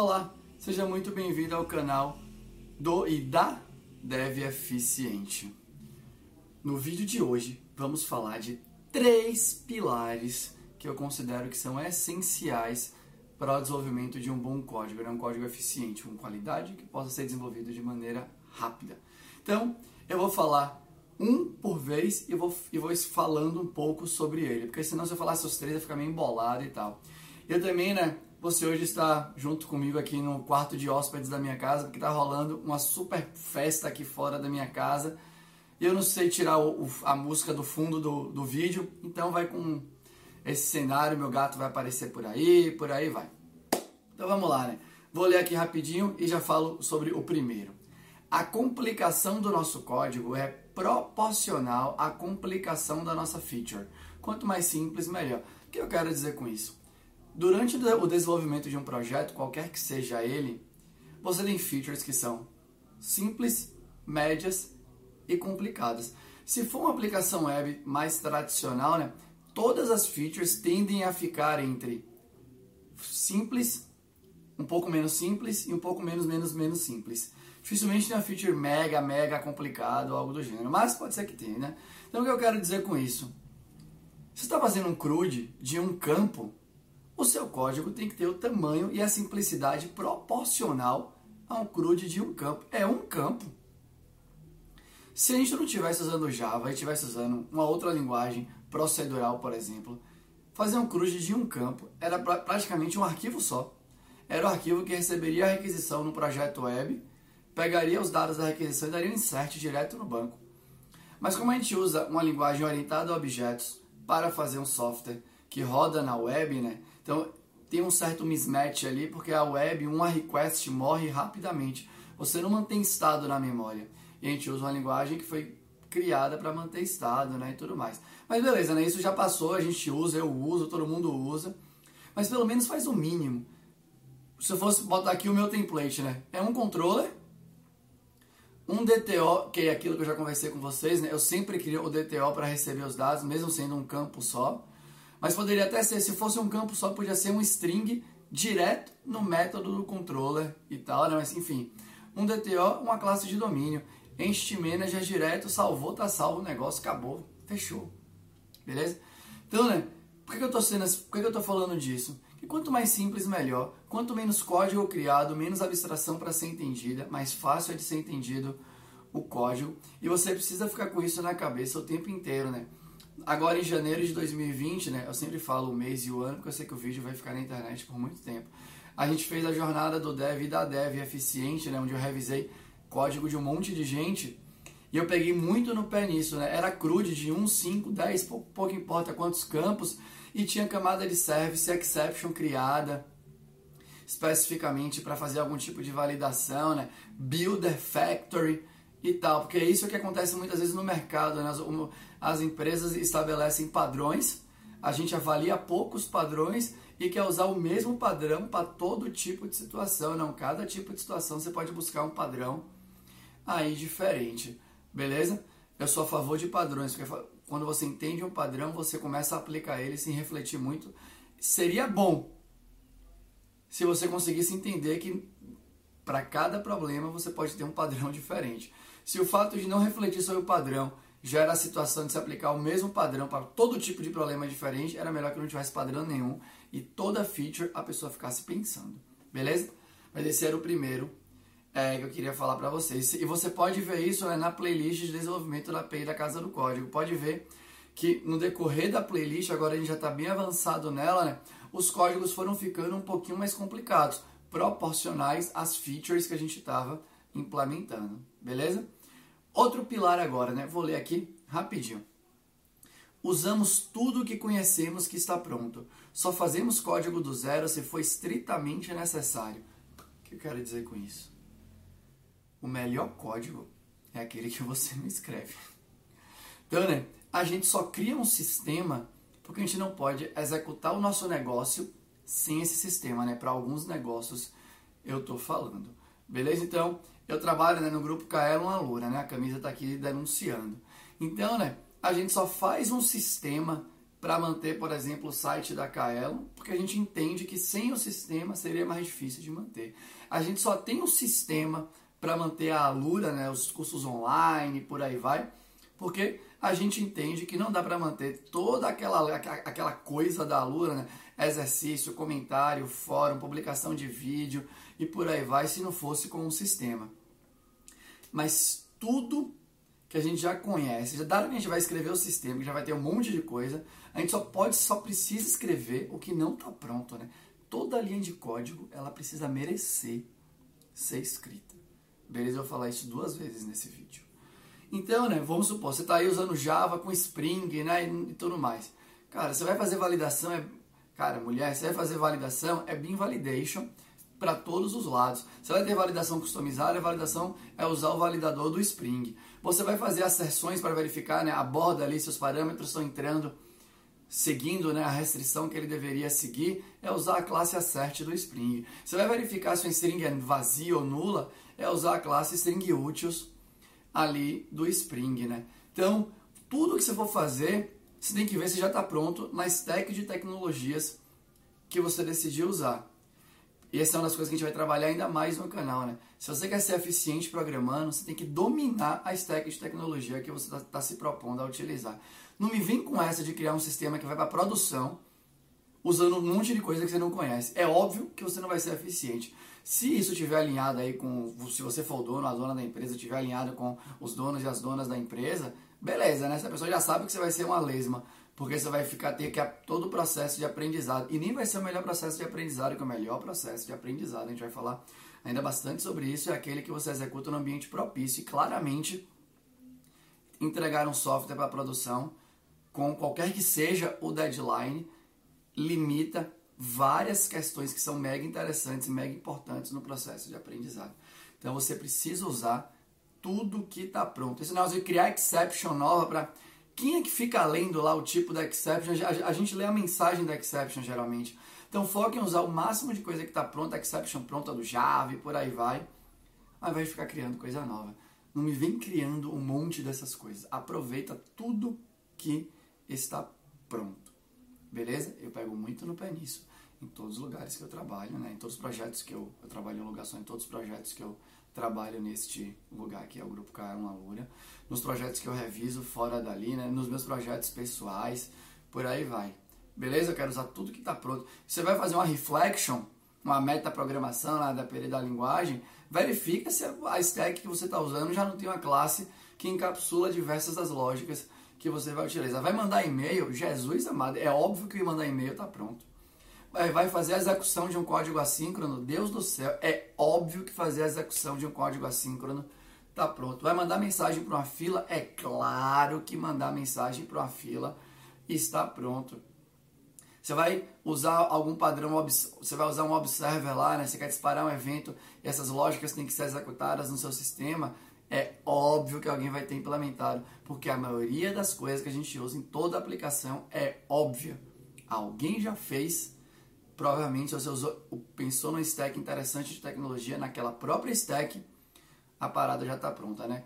Olá, seja muito bem-vindo ao canal do e da Dev Eficiente. No vídeo de hoje vamos falar de três pilares que eu considero que são essenciais para o desenvolvimento de um bom código, né? um código eficiente, com qualidade que possa ser desenvolvido de maneira rápida. Então, eu vou falar um por vez e vou, e vou falando um pouco sobre ele, porque senão se eu falasse os três ia ficar meio embolado e tal. Eu também, né, você hoje está junto comigo aqui no quarto de hóspedes da minha casa, porque está rolando uma super festa aqui fora da minha casa. Eu não sei tirar o, o, a música do fundo do, do vídeo, então vai com esse cenário, meu gato vai aparecer por aí, por aí vai. Então vamos lá, né? Vou ler aqui rapidinho e já falo sobre o primeiro. A complicação do nosso código é proporcional à complicação da nossa feature. Quanto mais simples, melhor. O que eu quero dizer com isso? Durante o desenvolvimento de um projeto, qualquer que seja ele, você tem features que são simples, médias e complicadas. Se for uma aplicação web mais tradicional, né, todas as features tendem a ficar entre simples, um pouco menos simples e um pouco menos, menos, menos simples. Dificilmente tem uma feature mega, mega complicado algo do gênero, mas pode ser que tenha, né? Então o que eu quero dizer com isso? Você está fazendo um CRUD de um campo o seu código tem que ter o tamanho e a simplicidade proporcional a um CRUD de um campo. É um campo. Se a gente não estivesse usando Java e estivesse usando uma outra linguagem procedural, por exemplo, fazer um CRUD de um campo era praticamente um arquivo só. Era o arquivo que receberia a requisição no projeto web, pegaria os dados da requisição e daria um insert direto no banco. Mas como a gente usa uma linguagem orientada a objetos para fazer um software que roda na web, né? Então tem um certo mismatch ali, porque a web, uma request morre rapidamente. Você não mantém estado na memória. E a gente usa uma linguagem que foi criada para manter estado, né, e tudo mais. Mas beleza, né? Isso já passou, a gente usa, eu uso, todo mundo usa. Mas pelo menos faz o mínimo. Se eu fosse botar aqui o meu template, né? É um controller, um DTO, que é aquilo que eu já conversei com vocês, né? Eu sempre queria o DTO para receber os dados, mesmo sendo um campo só. Mas poderia até ser, se fosse um campo só, podia ser um string direto no método do controller e tal, né? Mas enfim, um DTO, uma classe de domínio. Entity Manager direto, salvou, tá salvo o negócio, acabou, fechou. Beleza? Então, né? Por que, eu tô sendo, por que, eu tô falando disso? Que quanto mais simples, melhor. Quanto menos código criado, menos abstração para ser entendida, mais fácil é de ser entendido o código. E você precisa ficar com isso na cabeça o tempo inteiro, né? Agora em janeiro de 2020, né? Eu sempre falo o mês e o ano, porque eu sei que o vídeo vai ficar na internet por muito tempo. A gente fez a jornada do Dev e da Dev eficiente, né? Onde eu revisei código de um monte de gente. E eu peguei muito no pé nisso, né? Era crude de 1, 5, 10, pouco, pouco importa quantos campos. E tinha camada de service exception criada especificamente para fazer algum tipo de validação, né? Builder factory e tal, porque é isso que acontece muitas vezes no mercado. Né? As, as empresas estabelecem padrões, a gente avalia poucos padrões e quer usar o mesmo padrão para todo tipo de situação. Não, cada tipo de situação você pode buscar um padrão aí diferente, beleza? Eu sou a favor de padrões, porque quando você entende um padrão, você começa a aplicar ele sem refletir muito. Seria bom se você conseguisse entender que para cada problema você pode ter um padrão diferente. Se o fato de não refletir sobre o padrão gera a situação de se aplicar o mesmo padrão para todo tipo de problema diferente, era melhor que não tivesse padrão nenhum e toda feature a pessoa ficasse pensando. Beleza? Mas esse era o primeiro é, que eu queria falar para vocês. E você pode ver isso né, na playlist de desenvolvimento da API da Casa do Código. Pode ver que no decorrer da playlist, agora a gente já está bem avançado nela, né? Os códigos foram ficando um pouquinho mais complicados proporcionais às features que a gente estava implementando, beleza? Outro pilar agora, né? Vou ler aqui rapidinho. Usamos tudo o que conhecemos que está pronto. Só fazemos código do zero se for estritamente necessário. O que eu quero dizer com isso? O melhor código é aquele que você não escreve. Então, né? A gente só cria um sistema porque a gente não pode executar o nosso negócio sem esse sistema, né? Para alguns negócios eu tô falando. Beleza? Então, eu trabalho né, no grupo Kaelon Alura, né? A camisa tá aqui denunciando. Então, né? A gente só faz um sistema para manter, por exemplo, o site da Kaelo, porque a gente entende que sem o sistema seria mais difícil de manter. A gente só tem um sistema para manter a Alura, né, os cursos online, por aí vai, porque a gente entende que não dá para manter toda aquela, aquela coisa da Alura, né, exercício, comentário, fórum, publicação de vídeo e por aí vai, se não fosse com um sistema. Mas tudo que a gente já conhece, já dado que a gente vai escrever o sistema, que já vai ter um monte de coisa, a gente só pode, só precisa escrever o que não está pronto, né? Toda linha de código, ela precisa merecer ser escrita. Beleza? Eu vou falar isso duas vezes nesse vídeo. Então, né, vamos supor, você está aí usando Java com Spring, né, e tudo mais. Cara, você vai fazer validação, é... cara, mulher, você vai fazer validação, é bin validation, para todos os lados. Você vai ter validação customizada, a validação é usar o validador do Spring. Você vai fazer asserções para verificar né, a borda ali, se os parâmetros estão entrando, seguindo né, a restrição que ele deveria seguir, é usar a classe assert do Spring. Você vai verificar se o string é vazia ou nula, é usar a classe string utils ali do Spring. Né? Então, tudo que você for fazer, você tem que ver se já está pronto na stack de tecnologias que você decidiu usar. E essa é uma das coisas que a gente vai trabalhar ainda mais no canal, né? Se você quer ser eficiente programando, você tem que dominar a stack de tecnologia que você está tá se propondo a utilizar. Não me vem com essa de criar um sistema que vai para produção usando um monte de coisa que você não conhece. É óbvio que você não vai ser eficiente. Se isso estiver alinhado aí com, se você for o dono, a dona da empresa, estiver alinhado com os donos e as donas da empresa, beleza, né? Essa pessoa já sabe que você vai ser uma lesma porque você vai ficar ter que todo o processo de aprendizado e nem vai ser o melhor processo de aprendizado, que é o melhor processo de aprendizado. A gente vai falar ainda bastante sobre isso, é aquele que você executa no ambiente propício e claramente entregar um software para produção com qualquer que seja o deadline limita várias questões que são mega interessantes e mega importantes no processo de aprendizado. Então você precisa usar tudo que está pronto. Esse negócio de criar exception nova para quem é que fica lendo lá o tipo da exception? A, gente lê a mensagem da exception geralmente. Então foque em usar o máximo de coisa que está pronta, exception pronta do Java e por aí vai. Mas vai ficar criando coisa nova. Não me vem criando um monte dessas coisas. Aproveita tudo que está pronto. Beleza? Eu pego muito no pé nisso. Em todos os lugares que eu trabalho, né? Em todos os projetos que eu, eu trabalho em locação, em todos os projetos que eu trabalho neste lugar que é o Grupo K1 Alura, nos projetos que eu reviso fora dali, né, nos meus projetos pessoais, por aí vai. Beleza? Eu quero usar tudo que está pronto. Você vai fazer uma reflection, uma metaprogramação lá da perda da linguagem, verifica se a stack que você está usando já não tem uma classe que encapsula diversas das lógicas que você vai utilizar. Vai mandar e-mail? Jesus amado, é óbvio que mandar e-mail está pronto vai fazer a execução de um código assíncrono, Deus do céu, é óbvio que fazer a execução de um código assíncrono está pronto. Vai mandar mensagem para uma fila? É claro que mandar mensagem para uma fila está pronto. Você vai usar algum padrão, você vai usar um observer lá, né? Você quer disparar um evento e essas lógicas têm que ser executadas no seu sistema. É óbvio que alguém vai ter implementado, porque a maioria das coisas que a gente usa em toda aplicação é óbvia. Alguém já fez provavelmente você usou, pensou numa stack interessante de tecnologia, naquela própria stack, a parada já está pronta, né?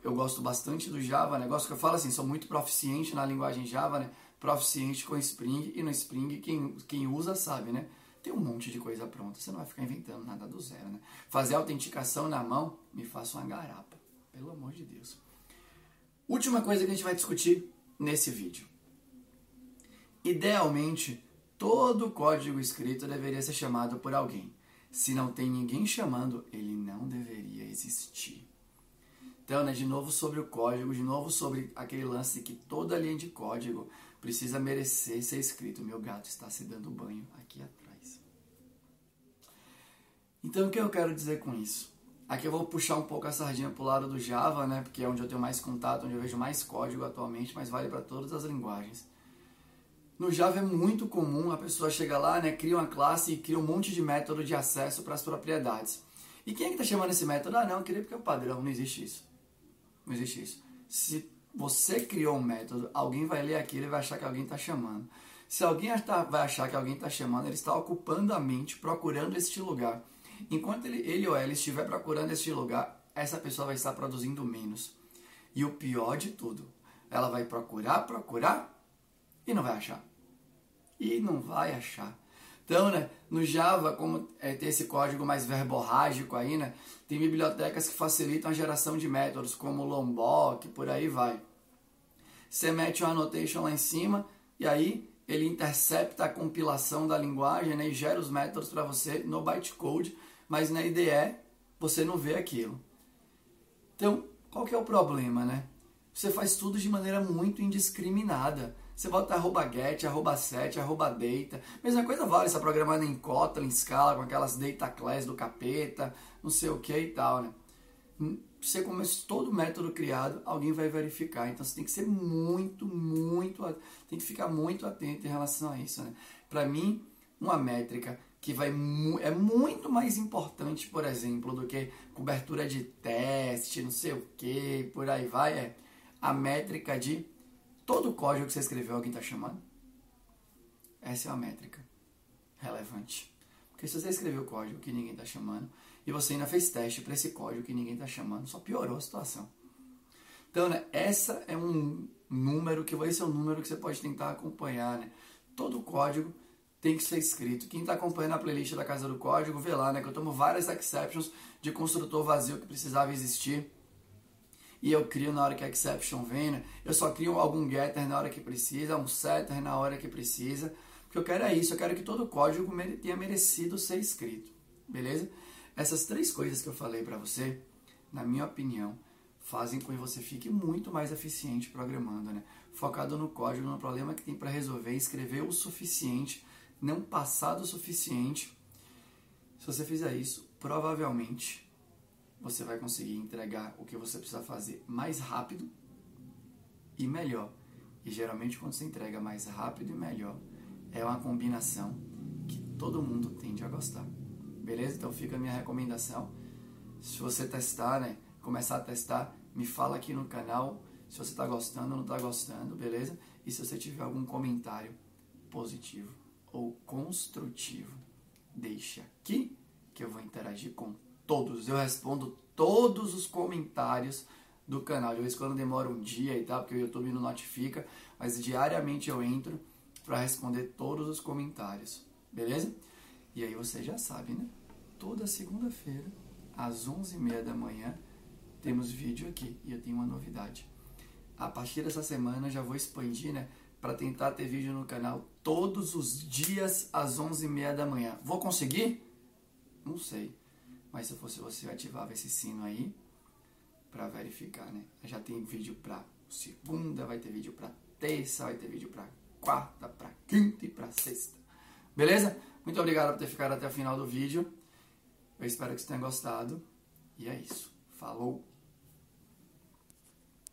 Eu gosto bastante do Java, negócio que eu falo assim, sou muito proficiente na linguagem Java, né? Proficiente com Spring, e no Spring quem, quem usa sabe, né? Tem um monte de coisa pronta, você não vai ficar inventando nada do zero, né? Fazer autenticação na mão, me faça uma garapa, pelo amor de Deus. Última coisa que a gente vai discutir nesse vídeo. Idealmente, Todo código escrito deveria ser chamado por alguém. Se não tem ninguém chamando, ele não deveria existir. Então, né, de novo sobre o código, de novo sobre aquele lance que toda linha de código precisa merecer ser escrito. Meu gato está se dando banho aqui atrás. Então, o que eu quero dizer com isso? Aqui eu vou puxar um pouco a sardinha para o lado do Java, né, porque é onde eu tenho mais contato, onde eu vejo mais código atualmente, mas vale para todas as linguagens. No Java é muito comum a pessoa chegar lá, né, cria uma classe e cria um monte de método de acesso para as propriedades. E quem é que está chamando esse método? Ah, não, eu queria porque é o padrão, não existe isso. Não existe isso. Se você criou um método, alguém vai ler aquilo e vai achar que alguém está chamando. Se alguém vai achar que alguém está chamando, ele está ocupando a mente, procurando este lugar. Enquanto ele, ele ou ela estiver procurando este lugar, essa pessoa vai estar produzindo menos. E o pior de tudo, ela vai procurar, procurar E não vai achar. E não vai achar. Então, né, no Java, como é, tem esse código mais verborrágico aí, né, tem bibliotecas que facilitam a geração de métodos, como Lombok, por aí vai. Você mete uma annotation lá em cima e aí ele intercepta a compilação da linguagem né, e gera os métodos para você no bytecode, mas na IDE você não vê aquilo. Então, qual que é o problema, né? Você faz tudo de maneira muito indiscriminada. Você bota arroba get, arroba set, arroba data. Mesma coisa vale, você programando em Kotlin, Scala, com aquelas data class do capeta, não sei o que e tal, né? Você começa todo método criado, alguém vai verificar. Então você tem que ser muito, muito, tem que ficar muito atento em relação a isso, né? Para mim, uma métrica que vai é muito mais importante, por exemplo, do que cobertura de teste, não sei o que, por aí vai, é a métrica de todo código que você escreveu alguém está chamando. Essa é uma métrica relevante. Porque se você escreveu código que ninguém está chamando e você ainda fez teste para esse código que ninguém está chamando, só piorou a situação. Então, né, essa é um número que vai ser um número que você pode tentar acompanhar. Né? Todo código tem que ser escrito. Quem está acompanhando a playlist da Casa do Código, vê lá, né? Que eu tomo várias exceptions de construtor vazio que precisava existir e eu crio na hora que a exception vem, né? Eu só crio algum getter na hora que precisa, um setter na hora que precisa, porque eu quero é isso, eu quero que todo o código tenha merecido ser escrito, beleza? Essas três coisas que eu falei para você, na minha opinião, fazem com que você fique muito mais eficiente programando, né? Focado no código, no problema que tem para resolver, escrever o suficiente, não passar do suficiente. Se você fizer isso, provavelmente você vai conseguir entregar o que você precisa fazer mais rápido e melhor. E geralmente quando você entrega mais rápido e melhor, é uma combinação que todo mundo tende a gostar. Beleza? Então fica a minha recomendação. Se você testar, né, começar a testar, me fala aqui no canal se você está gostando ou não está gostando, beleza? E se você tiver algum comentário positivo ou construtivo, deixa aqui que eu vou interagir com todos. Eu respondo todos os comentários do canal. De vez em quando demora um dia e tal, porque o YouTube não notifica, mas diariamente eu entro para responder todos os comentários, beleza? E aí você já sabe, né? Toda segunda-feira, às 11h30 da manhã, temos vídeo aqui e eu tenho uma novidade. A partir dessa semana já vou expandir, né? Para tentar ter vídeo no canal todos os dias às 11h30 da manhã. Vou conseguir? Não sei. Mas se eu fosse você, eu ativava esse sino aí para verificar, né? Já tem vídeo para segunda, vai ter vídeo para terça, vai ter vídeo para quarta, para quinta e para sexta. Beleza? Muito obrigado por ter ficado até o final do vídeo. Eu espero que você tenha gostado. E é isso. Falou!